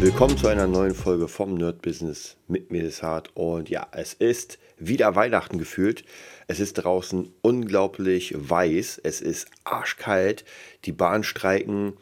Willkommen zu einer neuen Folge vom Nerd Business mit mir ist hart und ja, es ist wieder Weihnachten gefühlt. Es ist draußen unglaublich weiß, es ist arschkalt, die Bahnstreiken,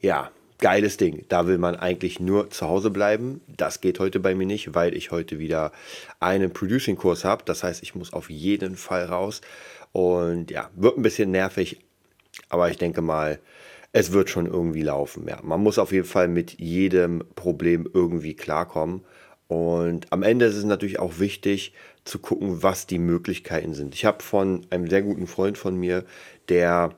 ja, geiles Ding. Da will man eigentlich nur zu Hause bleiben. Das geht heute bei mir nicht, weil ich heute wieder einen Producing-Kurs habe. Das heißt, ich muss auf jeden Fall raus und ja, wird ein bisschen nervig, aber ich denke mal, es wird schon irgendwie laufen. Ja. Man muss auf jeden Fall mit jedem Problem irgendwie klarkommen. Und am Ende ist es natürlich auch wichtig zu gucken, was die Möglichkeiten sind. Ich habe von einem sehr guten Freund von mir, der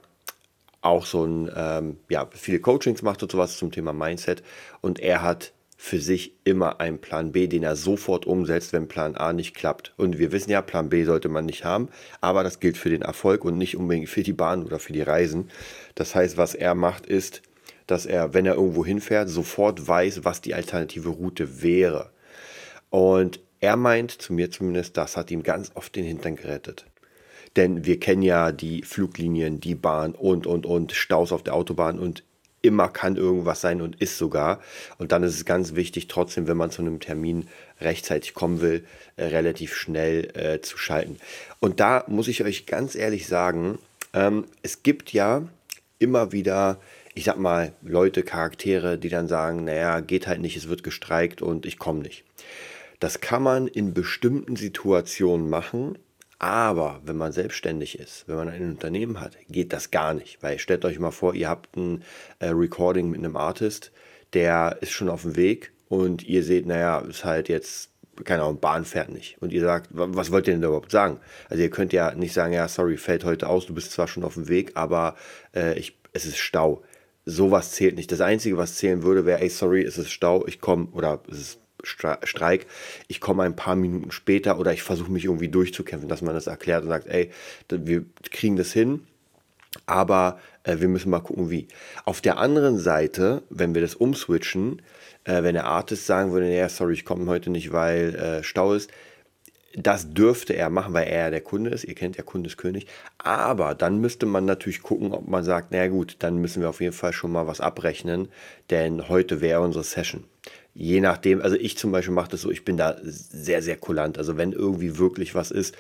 auch so ein, ähm, ja, viele Coachings macht und sowas zum Thema Mindset. Und er hat für sich immer einen Plan B, den er sofort umsetzt, wenn Plan A nicht klappt. Und wir wissen ja, Plan B sollte man nicht haben, aber das gilt für den Erfolg und nicht unbedingt für die Bahn oder für die Reisen. Das heißt, was er macht, ist, dass er, wenn er irgendwo hinfährt, sofort weiß, was die alternative Route wäre. Und er meint, zu mir zumindest, das hat ihm ganz oft den Hintern gerettet. Denn wir kennen ja die Fluglinien, die Bahn und, und, und, Staus auf der Autobahn und immer kann irgendwas sein und ist sogar. Und dann ist es ganz wichtig, trotzdem, wenn man zu einem Termin rechtzeitig kommen will, äh, relativ schnell äh, zu schalten. Und da muss ich euch ganz ehrlich sagen, ähm, es gibt ja immer wieder, ich sag mal, Leute, Charaktere, die dann sagen, naja, geht halt nicht, es wird gestreikt und ich komme nicht. Das kann man in bestimmten Situationen machen, aber wenn man selbstständig ist, wenn man ein Unternehmen hat, geht das gar nicht. Weil stellt euch mal vor, ihr habt ein äh, Recording mit einem Artist, der ist schon auf dem Weg und ihr seht, naja, ist halt jetzt, keine Ahnung, Bahn fährt nicht. Und ihr sagt, was wollt ihr denn überhaupt sagen? Also ihr könnt ja nicht sagen, ja, sorry, fällt heute aus, du bist zwar schon auf dem Weg, aber äh, ich, es ist Stau. Sowas zählt nicht. Das Einzige, was zählen würde, wäre, ey, sorry, es ist Stau, ich komme, oder es ist Streik, ich komme ein paar Minuten später oder ich versuche mich irgendwie durchzukämpfen, dass man das erklärt und sagt, ey, wir kriegen das hin, aber äh, wir müssen mal gucken, wie. Auf der anderen Seite, wenn wir das umswitchen, äh, wenn der Artist sagen würde, ja, sorry, ich komme heute nicht, weil äh, Stau ist, das dürfte er machen, weil er der Kunde ist. Ihr kennt ja Kunde ist König. Aber dann müsste man natürlich gucken, ob man sagt, na gut, dann müssen wir auf jeden Fall schon mal was abrechnen, denn heute wäre unsere Session je nachdem, also ich zum Beispiel mache das so, ich bin da sehr, sehr kulant. Also wenn irgendwie wirklich was ist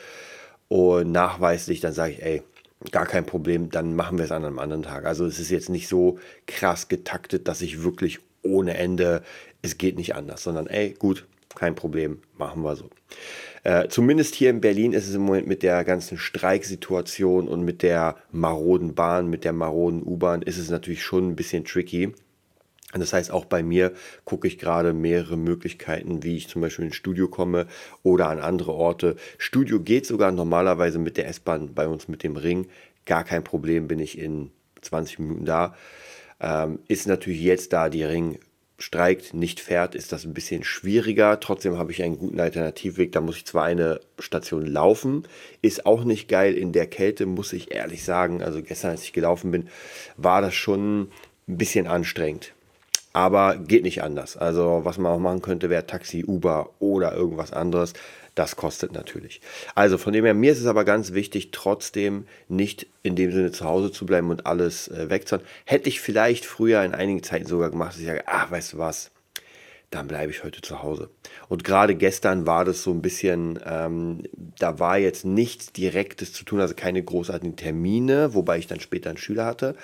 und nachweislich, dann sage ich, ey, gar kein Problem, dann machen wir es an einem anderen Tag. Also es ist jetzt nicht so krass getaktet, dass ich wirklich ohne Ende, es geht nicht anders, sondern ey, gut, kein Problem, machen wir so. Äh, zumindest hier in Berlin ist es im Moment mit der ganzen Streiksituation und mit der maroden Bahn, mit der maroden U-Bahn, ist es natürlich schon ein bisschen tricky. Das heißt, auch bei mir gucke ich gerade mehrere Möglichkeiten, wie ich zum Beispiel ins Studio komme oder an andere Orte. Studio geht sogar normalerweise mit der S-Bahn bei uns mit dem Ring. Gar kein Problem, bin ich in 20 Minuten da. Ähm, ist natürlich jetzt, da die Ring streikt, nicht fährt, ist das ein bisschen schwieriger. Trotzdem habe ich einen guten Alternativweg. Da muss ich zwar eine Station laufen, ist auch nicht geil in der Kälte, muss ich ehrlich sagen. Also gestern, als ich gelaufen bin, war das schon ein bisschen anstrengend. Aber geht nicht anders. Also was man auch machen könnte, wäre Taxi, Uber oder irgendwas anderes. Das kostet natürlich. Also von dem her, mir ist es aber ganz wichtig, trotzdem nicht in dem Sinne zu Hause zu bleiben und alles äh, wegzuhauen. Hätte ich vielleicht früher in einigen Zeiten sogar gemacht, dass ich sage, ach, weißt du was, dann bleibe ich heute zu Hause. Und gerade gestern war das so ein bisschen, ähm, da war jetzt nichts Direktes zu tun, also keine großartigen Termine, wobei ich dann später einen Schüler hatte.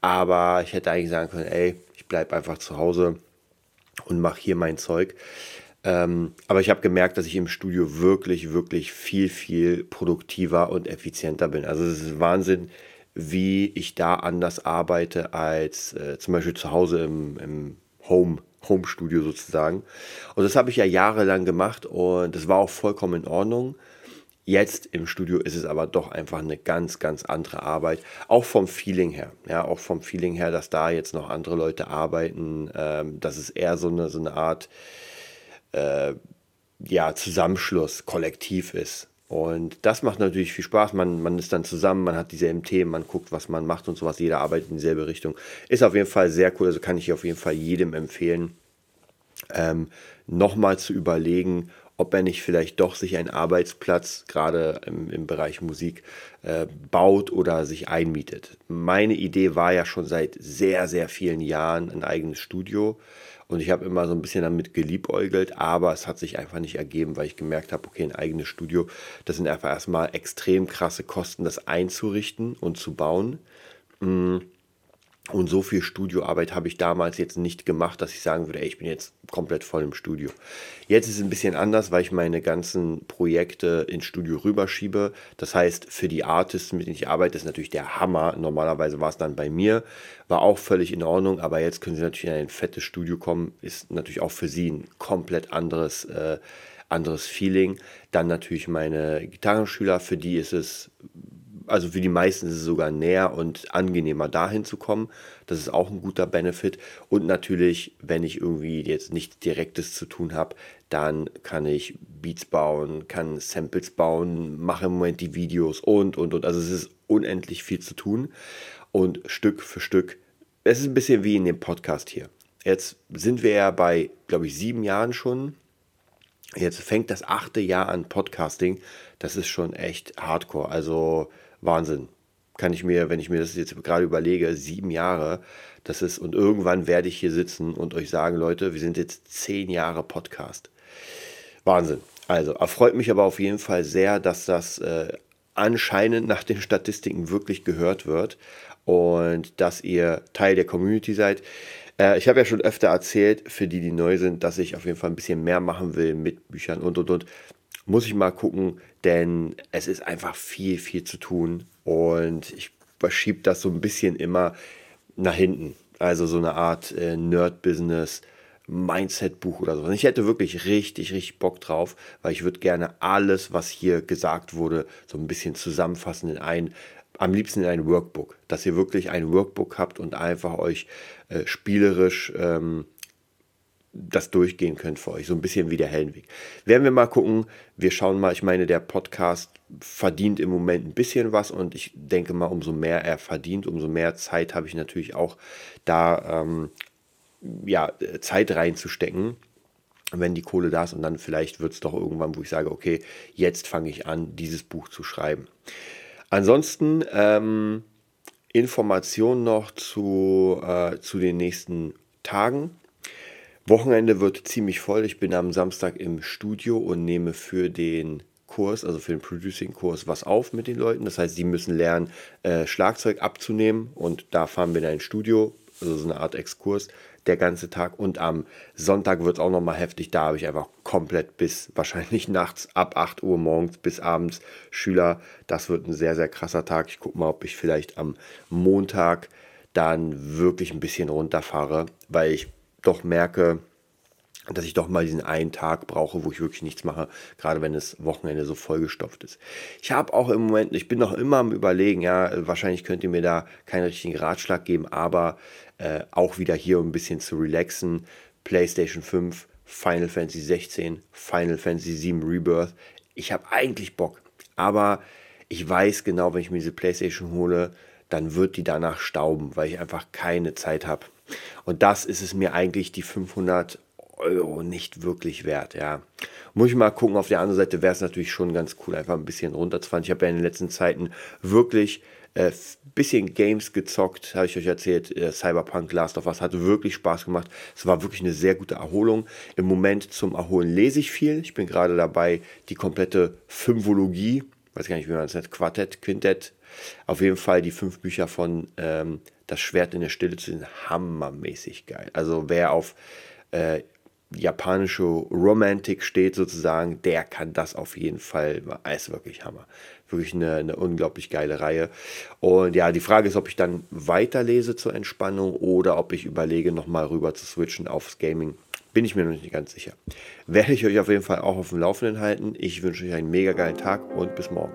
Aber ich hätte eigentlich sagen können, ey, bleibe einfach zu Hause und mache hier mein Zeug. Ähm, aber ich habe gemerkt, dass ich im Studio wirklich, wirklich viel, viel produktiver und effizienter bin. Also es ist Wahnsinn, wie ich da anders arbeite als äh, zum Beispiel zu Hause im, im Home. Home-Studio sozusagen. Und das habe ich ja jahrelang gemacht und das war auch vollkommen in Ordnung. Jetzt im Studio ist es aber doch einfach eine ganz, ganz andere Arbeit. Auch vom Feeling her. Ja, auch vom Feeling her, dass da jetzt noch andere Leute arbeiten. Ähm, dass es eher so eine, so eine Art äh, ja, Zusammenschluss, Kollektiv ist. Und das macht natürlich viel Spaß. Man, man ist dann zusammen, man hat dieselben Themen, man guckt, was man macht und sowas. Jeder arbeitet in dieselbe Richtung. Ist auf jeden Fall sehr cool. Also kann ich auf jeden Fall jedem empfehlen, ähm, nochmal zu überlegen, ob er nicht vielleicht doch sich einen Arbeitsplatz gerade im, im Bereich Musik äh, baut oder sich einmietet. Meine Idee war ja schon seit sehr, sehr vielen Jahren ein eigenes Studio und ich habe immer so ein bisschen damit geliebäugelt, aber es hat sich einfach nicht ergeben, weil ich gemerkt habe, okay, ein eigenes Studio, das sind einfach erstmal extrem krasse Kosten, das einzurichten und zu bauen. Mhm und so viel Studioarbeit habe ich damals jetzt nicht gemacht, dass ich sagen würde, ey, ich bin jetzt komplett voll im Studio. Jetzt ist es ein bisschen anders, weil ich meine ganzen Projekte ins Studio rüberschiebe. Das heißt, für die Artists, mit denen ich arbeite, ist natürlich der Hammer. Normalerweise war es dann bei mir, war auch völlig in Ordnung, aber jetzt können sie natürlich in ein fettes Studio kommen, ist natürlich auch für sie ein komplett anderes, äh, anderes Feeling. Dann natürlich meine Gitarrenschüler, für die ist es also für die meisten ist es sogar näher und angenehmer dahin zu kommen. Das ist auch ein guter Benefit. Und natürlich, wenn ich irgendwie jetzt nichts Direktes zu tun habe, dann kann ich Beats bauen, kann Samples bauen, mache im Moment die Videos und, und, und. Also es ist unendlich viel zu tun. Und Stück für Stück, es ist ein bisschen wie in dem Podcast hier. Jetzt sind wir ja bei, glaube ich, sieben Jahren schon. Jetzt fängt das achte Jahr an Podcasting. Das ist schon echt hardcore. Also Wahnsinn. Kann ich mir, wenn ich mir das jetzt gerade überlege, sieben Jahre, das ist, und irgendwann werde ich hier sitzen und euch sagen, Leute, wir sind jetzt zehn Jahre Podcast. Wahnsinn. Also, erfreut mich aber auf jeden Fall sehr, dass das äh, anscheinend nach den Statistiken wirklich gehört wird und dass ihr Teil der Community seid. Äh, ich habe ja schon öfter erzählt, für die, die neu sind, dass ich auf jeden Fall ein bisschen mehr machen will mit Büchern und und und. Muss ich mal gucken, denn es ist einfach viel, viel zu tun und ich verschiebe das so ein bisschen immer nach hinten. Also so eine Art äh, Nerd-Business. Mindset-Buch oder so. Ich hätte wirklich richtig, richtig Bock drauf, weil ich würde gerne alles, was hier gesagt wurde, so ein bisschen zusammenfassen in ein, am liebsten in ein Workbook. Dass ihr wirklich ein Workbook habt und einfach euch äh, spielerisch ähm, das durchgehen könnt für euch. So ein bisschen wie der Heldenweg. Werden wir mal gucken. Wir schauen mal. Ich meine, der Podcast verdient im Moment ein bisschen was und ich denke mal, umso mehr er verdient, umso mehr Zeit habe ich natürlich auch da ähm, ja, Zeit reinzustecken wenn die Kohle da ist und dann vielleicht wird es doch irgendwann, wo ich sage, okay, jetzt fange ich an, dieses Buch zu schreiben. Ansonsten ähm, Informationen noch zu, äh, zu den nächsten Tagen. Wochenende wird ziemlich voll. Ich bin am Samstag im Studio und nehme für den Kurs, also für den Producing-Kurs, was auf mit den Leuten. Das heißt, sie müssen lernen, äh, Schlagzeug abzunehmen und da fahren wir in ein Studio, also so eine Art Exkurs, der ganze Tag. Und am Sonntag wird es auch nochmal heftig. Da habe ich einfach komplett bis wahrscheinlich nachts ab 8 Uhr morgens bis abends Schüler. Das wird ein sehr, sehr krasser Tag. Ich gucke mal, ob ich vielleicht am Montag dann wirklich ein bisschen runterfahre, weil ich doch merke, dass ich doch mal diesen einen Tag brauche, wo ich wirklich nichts mache, gerade wenn das Wochenende so vollgestopft ist. Ich habe auch im Moment, ich bin noch immer am Überlegen, ja, wahrscheinlich könnt ihr mir da keinen richtigen Ratschlag geben, aber äh, auch wieder hier um ein bisschen zu relaxen. PlayStation 5, Final Fantasy 16, Final Fantasy 7 Rebirth. Ich habe eigentlich Bock, aber ich weiß genau, wenn ich mir diese PlayStation hole, dann wird die danach stauben, weil ich einfach keine Zeit habe. Und das ist es mir eigentlich die 500 Euro nicht wirklich wert, ja. Muss ich mal gucken, auf der anderen Seite wäre es natürlich schon ganz cool, einfach ein bisschen runterzufahren. Ich habe ja in den letzten Zeiten wirklich ein äh, bisschen Games gezockt, habe ich euch erzählt. Äh, Cyberpunk Last of Us hat wirklich Spaß gemacht. Es war wirklich eine sehr gute Erholung. Im Moment zum Erholen lese ich viel. Ich bin gerade dabei, die komplette Fünfologie, weiß gar nicht, wie man das nennt, Quartett, Quintett, auf jeden Fall die fünf Bücher von ähm, Das Schwert in der Stille zu sind hammermäßig geil. Also wer auf äh, japanische Romantik steht sozusagen, der kann das auf jeden Fall, ist wirklich Hammer. Wirklich eine, eine unglaublich geile Reihe. Und ja, die Frage ist, ob ich dann weiterlese zur Entspannung oder ob ich überlege, nochmal rüber zu switchen aufs Gaming. Bin ich mir noch nicht ganz sicher. Werde ich euch auf jeden Fall auch auf dem Laufenden halten. Ich wünsche euch einen mega geilen Tag und bis morgen.